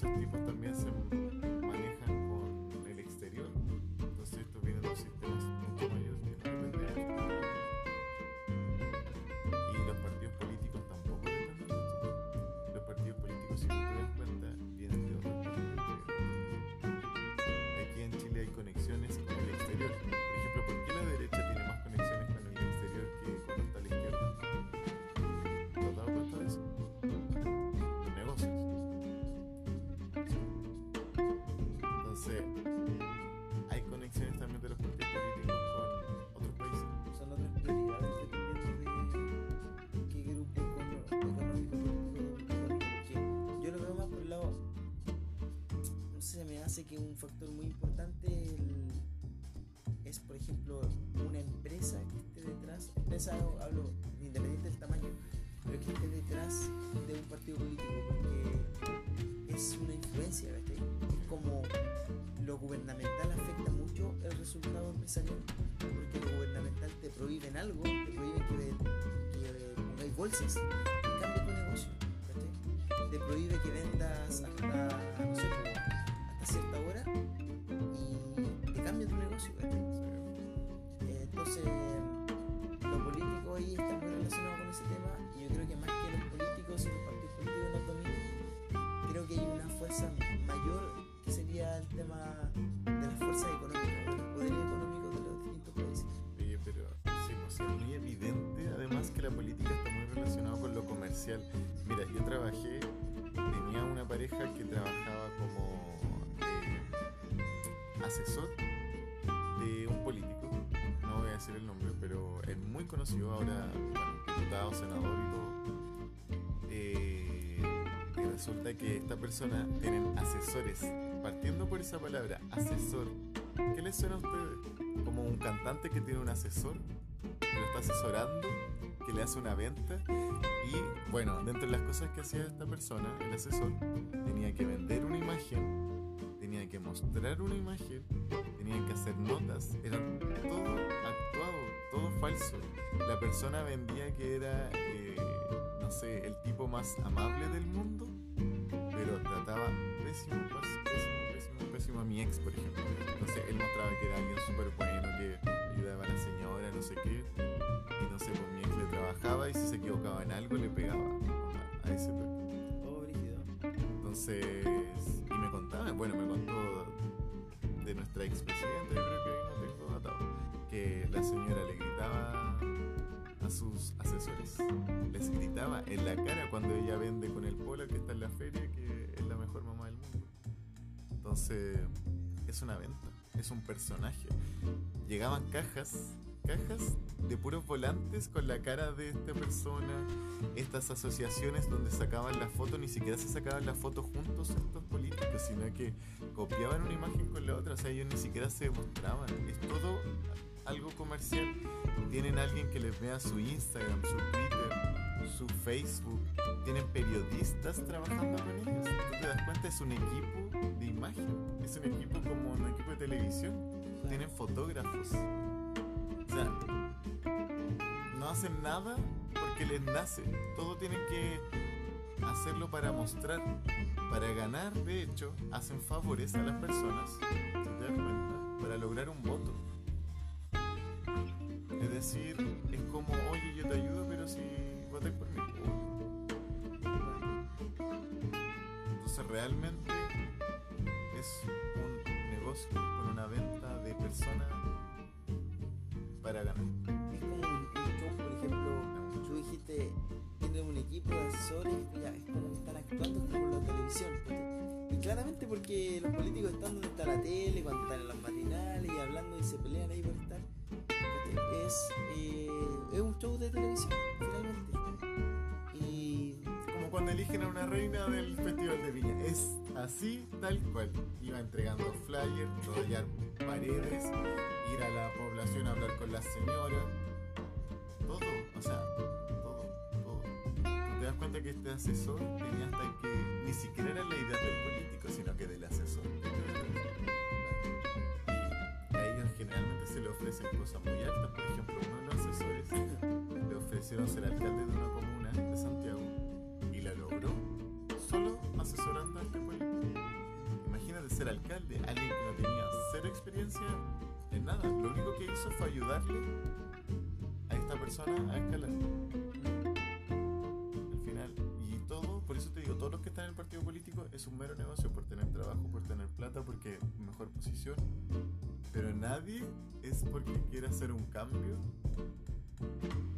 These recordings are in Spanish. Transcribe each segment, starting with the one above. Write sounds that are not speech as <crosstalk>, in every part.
pero esos tipos también sé me hace que un factor muy importante el- es por ejemplo una empresa que esté detrás empresa hablo independiente del tamaño pero que esté detrás de un partido político porque es una influencia es como lo gubernamental afecta mucho el resultado empresarial porque lo gubernamental te prohíben algo, te prohíben que, que pongáis bolsas y cambie tu negocio, ¿cachai? Te prohíbe que vendas la política está muy relacionada con lo comercial. Mira, yo trabajé, tenía una pareja que trabajaba como eh, asesor de un político, no voy a decir el nombre, pero es muy conocido ahora, bueno, diputado, senador y todo. Eh, y resulta que esta persona tienen asesores, partiendo por esa palabra, asesor. ¿Qué les suena a ustedes? Como un cantante que tiene un asesor, que lo está asesorando, que le hace una venta. Y bueno, dentro de las cosas que hacía esta persona, el asesor, tenía que vender una imagen, tenía que mostrar una imagen, tenía que hacer notas, era todo actuado, todo falso. La persona vendía que era, eh, no sé, el tipo más amable del mundo, pero trataba pésimo, pésimo, pésimo, pésimo a mi ex, por ejemplo. Entonces él mostraba que era alguien súper bueno, le pegaba a, a ese toque. Oh. Entonces, y me contaba, bueno, me contó de nuestra expresidenta, yo creo que no tengo datado, que la señora le gritaba a sus asesores, les gritaba en la cara cuando ella vende con el polo que está en la feria que es la mejor mamá del mundo. Entonces, es una venta, es un personaje. Llegaban cajas, cajas de puros volantes con la cara de esta persona, estas asociaciones donde sacaban la foto, ni siquiera se sacaban la foto juntos estos políticos, sino que copiaban una imagen con la otra, o sea, ellos ni siquiera se mostraban, es todo algo comercial. Tienen alguien que les vea su Instagram, su Twitter, su Facebook, tienen periodistas trabajando con ellos. ¿Tú te das cuenta? Es un equipo de imagen, es un equipo como un equipo de televisión, tienen fotógrafos. No hacen nada porque les nace. Todo tienen que hacerlo para mostrar, para ganar. De hecho, hacen favores a las personas, para lograr un voto. Es decir, es como, oye, yo te ayudo, pero si votas por mí. Entonces, realmente es un negocio con una venta de personas para ganar. Es como show, por ejemplo, tú dijiste, tienen un equipo de asesores, ya, es como que están actuando como la televisión. Y claramente porque los políticos están donde está la tele, cuando están en las matinales y hablando y se pelean ahí por estar. Es, eh, es un show de televisión, finalmente. Y Como cuando eligen a una reina del Festival de Viña. Es así, tal cual. Iba entregando flyers, rodear paredes, ir a la población a hablar con las señoras. Todo. O sea, resulta que este asesor tenía hasta que ni siquiera era la idea del político, sino que del asesor. Y a ellos generalmente se le ofrecen cosas muy altas. Por ejemplo, uno de los asesores le ofrecieron ser alcalde de una comuna de Santiago y la logró solo asesorando ser alcalde, alguien que no tenía cero experiencia en nada. Lo único que hizo fue ayudarle a esta persona a escalar. Al final, y todo, por eso te digo, todos los que están en el partido político es un mero negocio por tener trabajo, por tener plata, porque mejor posición. Pero nadie es porque quiera hacer un cambio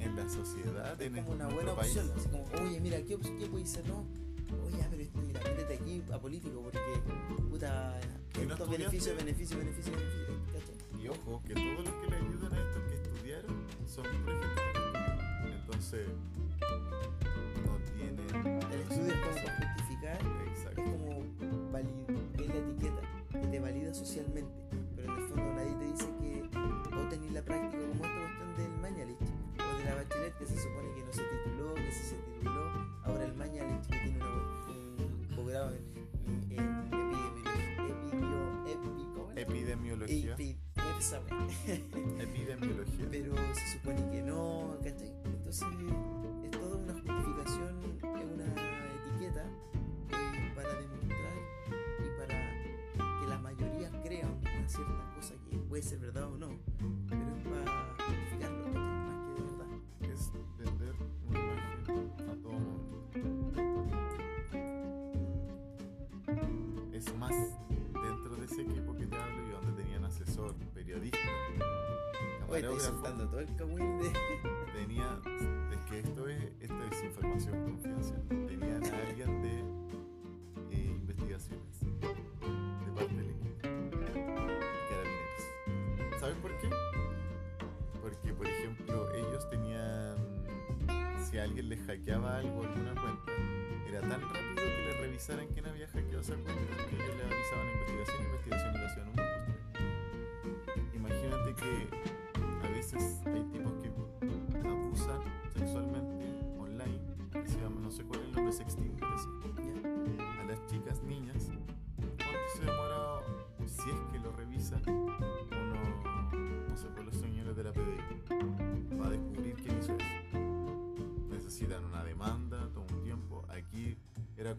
en la sociedad, en Es como una buena país. opción. Así como, oye, mira, ¿qué, qué puede ser? No, oye, ya, pero esto, mira, métete aquí a político porque, puta, estudiaste- beneficios, beneficios, beneficios, beneficios, ¿cachai? Y ojo, que todos los que le ayudan a estos que estudiaron son por ejemplo. Entonces, no tienen. El estudio es como justificar, es Exacto. como valid- es la etiqueta que te valida socialmente, pero en el fondo nadie te dice que vos tenés la práctica como esa wea. Epidemiología. pero se supone que no, ¿cachai? Entonces es toda una justificación, es una etiqueta eh, para demostrar y para que la mayoría crea una cierta cosa que puede ser verdad camarógrafo, todo el cagüín de... <laughs> tenía, es que esto es, esto es información confidencial, tenían a alguien de eh, investigaciones de parte del equipo, carabineros. ¿Saben por qué? Porque, por ejemplo, ellos tenían, si alguien les hackeaba algo en una cuenta, era tan rápido que le revisaran quién había hackeado esa cuenta que ellos le avisaban a investigación, investigación y le hacían un. Imagínate que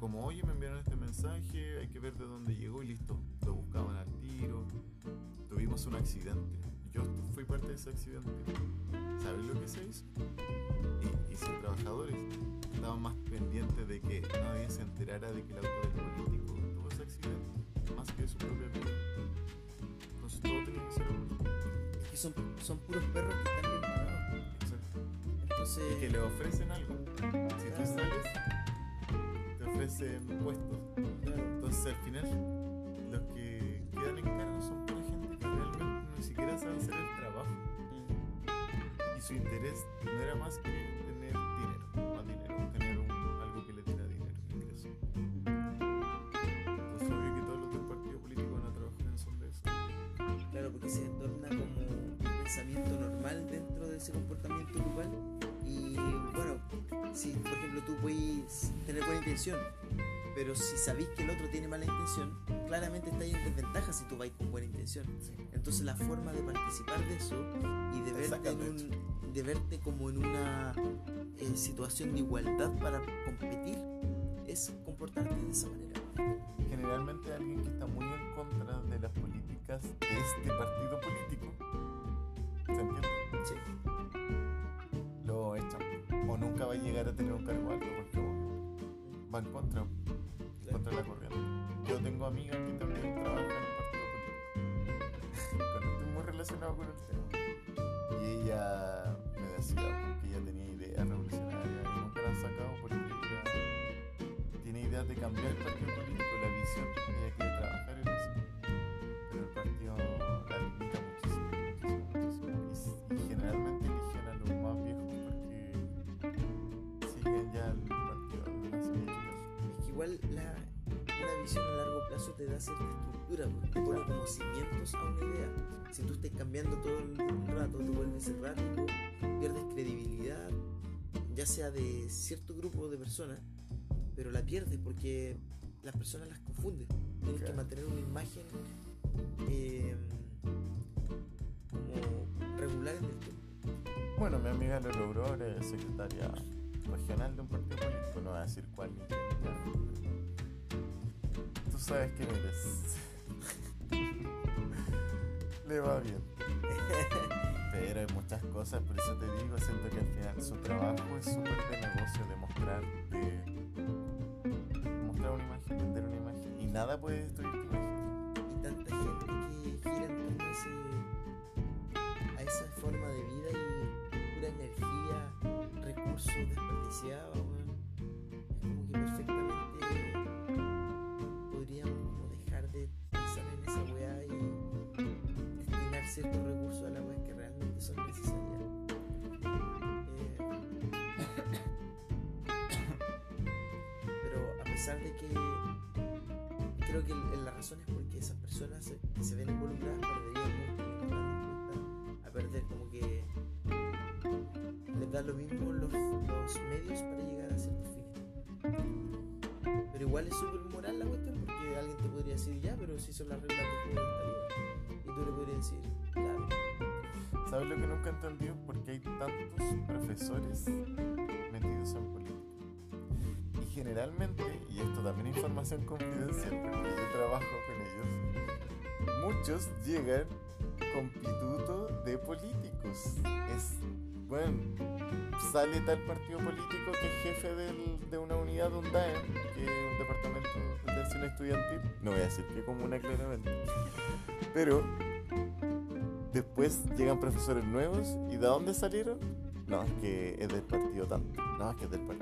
como, oye, me enviaron este mensaje, hay que ver de dónde llegó y listo. Lo buscaban al tiro. Tuvimos un accidente. Yo fui parte de ese accidente. ¿Sabes lo que se hizo? Y, y sus trabajadores estaban más pendientes de que nadie se enterara de que el auto del político tuvo ese accidente, más que de su propia vida. Entonces todo tenía que ser oculto. Es que son, son puros perros que están bien. Exacto. Entonces, Y que le ofrecen algo. Si tú sales, puestos. Entonces al final, los que quedan en cargo son pura gente que realmente ni siquiera sabe hacer el trabajo. Y su interés no era más que tener dinero, más dinero, tener algo que le diera dinero, ingreso. Entonces obvio que todos los del partido político van a trabajar en eso. Claro, porque se torna como un pensamiento normal dentro de ese comportamiento grupal. Y bueno, si por ejemplo tú puedes intención, pero si sabéis que el otro tiene mala intención, claramente estáis en desventaja si tú vais con buena intención. Entonces la forma de participar de eso y de Te verte, en un- de verte como en una eh, situación de igualdad para competir es comportarte de esa manera. Generalmente alguien que está muy en contra de las políticas de este partido político, ¿se entiende? Sí. Lo echan. O nunca va a llegar a tener un cargo alto porque va contra, contra la corriente. Yo tengo amigas que también trabajan en el partido político. Estoy muy relacionado con el tema. Y ella me decía que ella tenía ideas revolucionarias y nunca las ha sacado porque ella tiene ideas de cambiar el partido político, la visión. Ella te da cierta estructura, porque te pone como cimientos a una idea. Si tú estés cambiando todo el rato, te vuelves errático, pierdes credibilidad, ya sea de cierto grupo de personas, pero la pierdes porque las personas las confunden. Tienes que mantener una imagen eh, como regular en el tiempo. Bueno, mi amiga lo logró, es secretaria regional de un partido político, no voy a decir cuál ni sabes quién eres. Le va bien. Pero hay muchas cosas, por eso te digo, siento que al final su trabajo es súper de negocio, de mostrar, de mostrar una imagen, vender una imagen. Y nada puede destruir tu imagen. y tanta gente que gira en torno a esa forma de vida y pura energía, recursos desperdiciados, pesar de que creo que la razón es porque esas personas se- ven involucradas perderían mucho a perder como que les da lo mismo los, los medios para llegar a ciertos fines pero igual es súper moral la cuestión porque alguien te podría decir ya pero si son las reglas del juego de vida y tú le podrías decir claro ¿Sabes lo que nunca he entendido? ¿Por qué hay tantos profesores metidos en política? Generalmente, y esto también es información confidencial porque yo trabajo con ellos, muchos llegan con pituto de políticos. Es, bueno, sale tal partido político que es jefe del- de una unidad de un DAEM, que es un departamento de atención estudiantil. No voy a decir qué comuna claramente. Pero Después llegan profesores nuevos y ¿de dónde salieron? No, es que es del partido tanto. No, es que es del partido.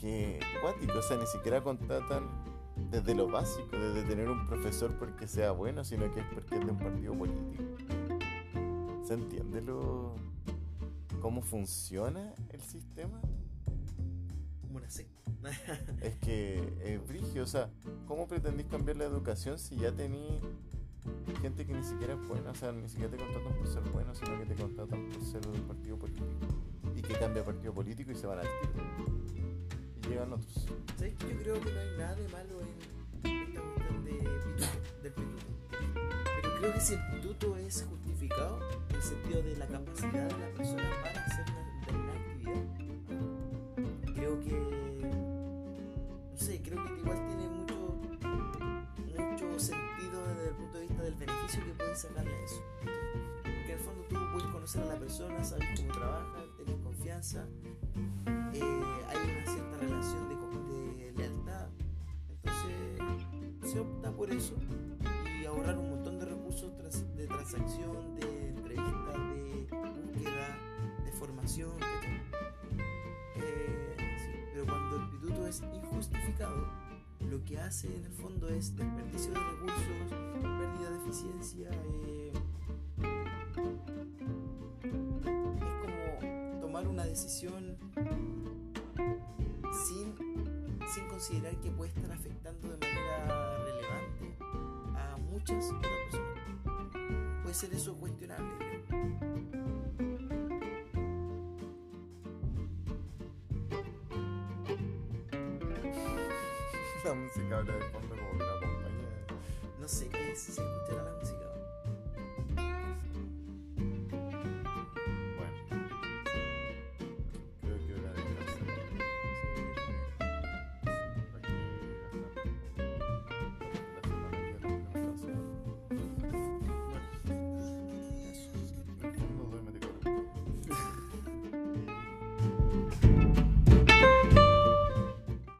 Que cuático, o sea, ni siquiera contratan desde lo básico, desde tener un profesor porque sea bueno, sino que es porque es de un partido político. ¿Se entiende lo cómo funciona el sistema? como una secta <laughs> Es que es brigio, o sea, ¿cómo pretendís cambiar la educación si ya tení gente que ni siquiera es buena? O sea, ni siquiera te contratan por ser bueno, sino que te contratan por ser de un partido político. Y que cambia partido político y se van al tiro. Y llegan otros. ¿Sabes yo creo que no hay nada de malo en esta cuestión de pituto, del pituto? Pero creo que si el pituto es justificado, en el sentido de la capacidad de la persona para hacer determinada actividad, creo que. No sé, creo que igual tiene mucho, mucho sentido desde el punto de vista del beneficio que puedes sacarle a eso. Porque en fondo tú puedes conocer a la persona, sabes cómo trabaja, tienes confianza, eh, se opta por eso y ahorrar un montón de recursos de transacción, de entrevistas, de búsqueda, de formación. Eh, pero cuando el pituto es injustificado, lo que hace en el fondo es desperdicio de recursos, pérdida de eficiencia. eh, es como tomar una decisión sin, sin considerar que puede estar afectando de manera a muchas otras personas. Puede ser eso cuestionable. La música habla de fondo como que no acompaña. No sé qué es